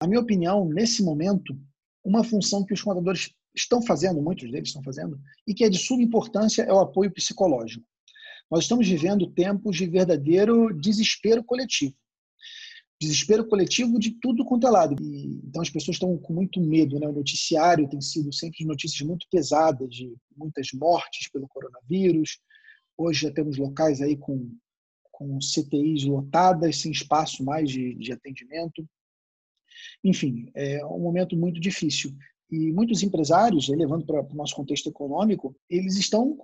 Na minha opinião, nesse momento, uma função que os contadores estão fazendo, muitos deles estão fazendo, e que é de suma importância é o apoio psicológico. Nós estamos vivendo tempos de verdadeiro desespero coletivo. Desespero coletivo de tudo quanto é lado. E, então as pessoas estão com muito medo. Né? O noticiário tem sido sempre notícias muito pesadas, de muitas mortes pelo coronavírus. Hoje já temos locais aí com, com CTIs lotadas, sem espaço mais de, de atendimento. Enfim, é um momento muito difícil. E muitos empresários, levando para o nosso contexto econômico, eles estão,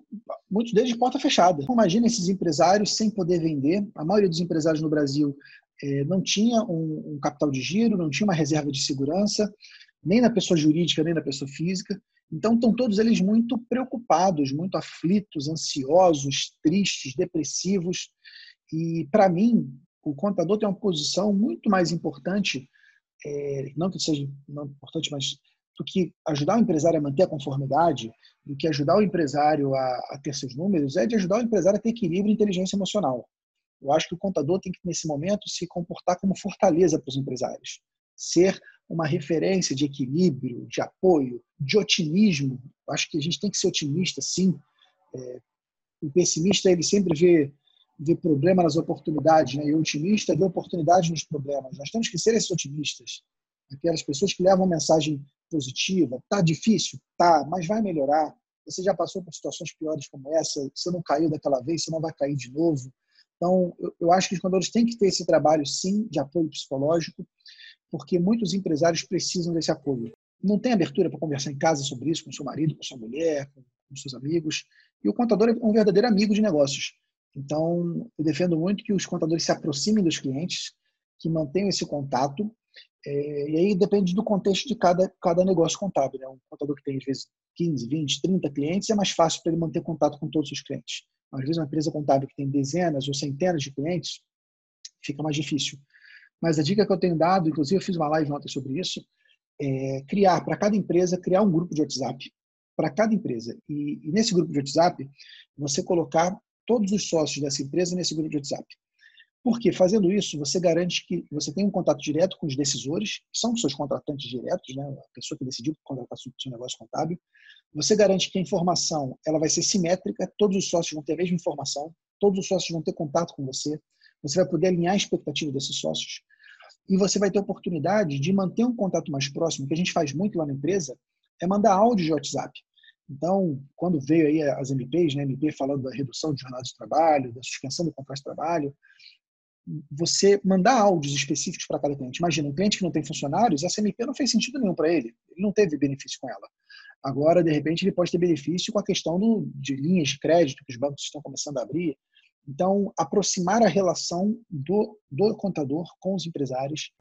muitos deles, de porta fechada. Imagina esses empresários sem poder vender. A maioria dos empresários no Brasil é, não tinha um, um, capital de giro, não tinha uma reserva de segurança, nem na pessoa jurídica, nem na pessoa física. Então, estão todos eles muito preocupados, muito aflitos, ansiosos, tristes, depressivos. E, para mim, o contador tem uma posição muito mais importante, é, não que seja não importante, mas do que ajudar o empresário a manter a conformidade, do que ajudar o empresário a, a, ter seus números, é de ajudar o empresário a ter equilíbrio e inteligência emocional. Eu acho que o contador tem que, nesse momento, se comportar como fortaleza para os empresários. Ser uma referência de equilíbrio, de apoio, de otimismo. Eu acho que a gente tem que ser otimista, sim. É, o pessimista, ele sempre vê, vê problema nas oportunidades, né? e otimista vê oportunidade nos problemas. Nós temos que ser esses otimistas. Aquelas pessoas que levam mensagem positiva. Tá difícil? Tá, mas vai melhorar. Você já passou por situações piores como essa, você não caiu daquela vez, você não vai cair de novo. Então, eu acho que os contadores têm que ter esse trabalho, sim, de apoio psicológico, porque muitos empresários precisam desse apoio. Não tem abertura para conversar em casa sobre isso com seu marido, com sua mulher, com seus amigos. E o contador é um verdadeiro amigo de negócios. Então, eu defendo muito que os contadores se aproximem dos clientes, que mantenham esse contato é, e aí depende do contexto de cada, cada negócio contábil. Né? Um contador que tem, às vezes, 15, 20, 30 clientes, é mais fácil para ele manter contato com todos os clientes. Às vezes, uma empresa contábil que tem dezenas ou centenas de clientes, fica mais difícil. Mas a dica que eu tenho dado, inclusive eu fiz uma live ontem sobre isso, é criar, para cada empresa, criar um grupo de WhatsApp. Para cada empresa. E, e nesse grupo de WhatsApp, você colocar todos os sócios dessa empresa nesse grupo de WhatsApp. Porque fazendo isso, você garante que você tem um contato direto com os decisores, que são seus contratantes diretos, né? a pessoa que decidiu contratar seu negócio contábil. Você garante que a informação ela vai ser simétrica, todos os sócios vão ter a mesma informação, todos os sócios vão ter contato com você, você vai poder alinhar a expectativa desses sócios e você vai ter oportunidade de manter um contato mais próximo, o que a gente faz muito lá na empresa, é mandar áudio de WhatsApp. Então, quando veio aí as MPs, né, MP falando da redução de jornada de trabalho, da suspensão do contrato de trabalho, você mandar áudios específicos para cada cliente. Imagina, um cliente que não tem funcionários, essa MP não fez sentido nenhum para ele. Ele não teve benefício com ela. Agora, de repente, ele pode ter benefício com a questão do, de linhas de crédito que os bancos estão começando a abrir. Então, aproximar a relação do, do contador com os empresários.